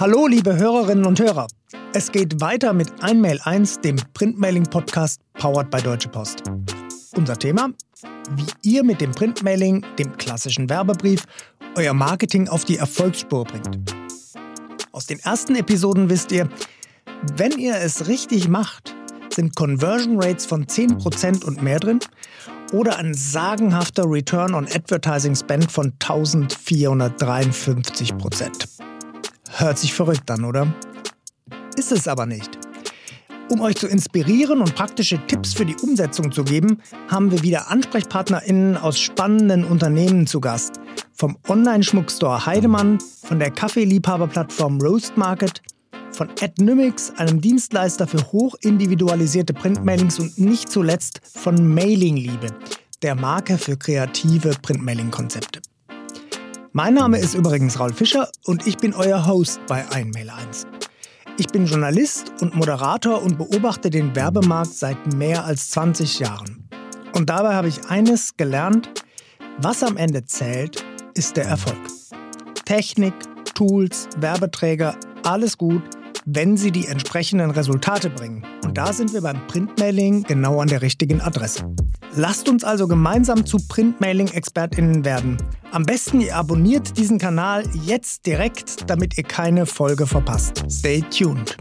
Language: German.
Hallo, liebe Hörerinnen und Hörer. Es geht weiter mit Einmail 1, dem Printmailing-Podcast powered by Deutsche Post. Unser Thema? Wie ihr mit dem Printmailing, dem klassischen Werbebrief, euer Marketing auf die Erfolgsspur bringt. Aus den ersten Episoden wisst ihr, wenn ihr es richtig macht, sind Conversion Rates von 10% und mehr drin oder ein sagenhafter Return on Advertising Spend von 1453%. Hört sich verrückt an, oder? Ist es aber nicht. Um euch zu inspirieren und praktische Tipps für die Umsetzung zu geben, haben wir wieder AnsprechpartnerInnen aus spannenden Unternehmen zu Gast. Vom Online-Schmuckstore Heidemann, von der Kaffeeliebhaberplattform Roast Market, von AdNymix, einem Dienstleister für hochindividualisierte Printmailings und nicht zuletzt von Mailingliebe, der Marke für kreative Printmailing-Konzepte. Mein Name ist übrigens Raul Fischer und ich bin euer Host bei Einmail1. Ich bin Journalist und Moderator und beobachte den Werbemarkt seit mehr als 20 Jahren. Und dabei habe ich eines gelernt, was am Ende zählt, ist der Erfolg. Technik, Tools, Werbeträger, alles gut, wenn sie die entsprechenden Resultate bringen. Und da sind wir beim Printmailing genau an der richtigen Adresse. Lasst uns also gemeinsam zu Printmailing-ExpertInnen werden. Am besten ihr abonniert diesen Kanal jetzt direkt, damit ihr keine Folge verpasst. Stay tuned.